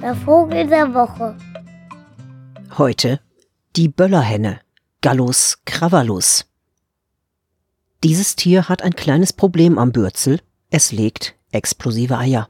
Der Vogel der Woche. Heute die Böllerhenne, Gallus cravallus. Dieses Tier hat ein kleines Problem am Bürzel. Es legt explosive Eier.